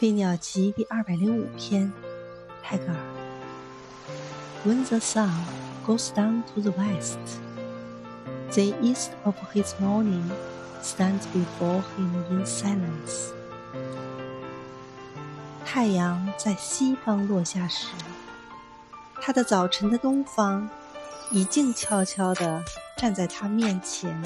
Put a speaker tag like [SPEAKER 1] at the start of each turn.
[SPEAKER 1] 飞鸟集第二百零五篇泰戈尔 when the sun goes down to the west the east of his morning stands before him in silence 太阳在西方落下时他的早晨的东方已静悄悄地站在他面前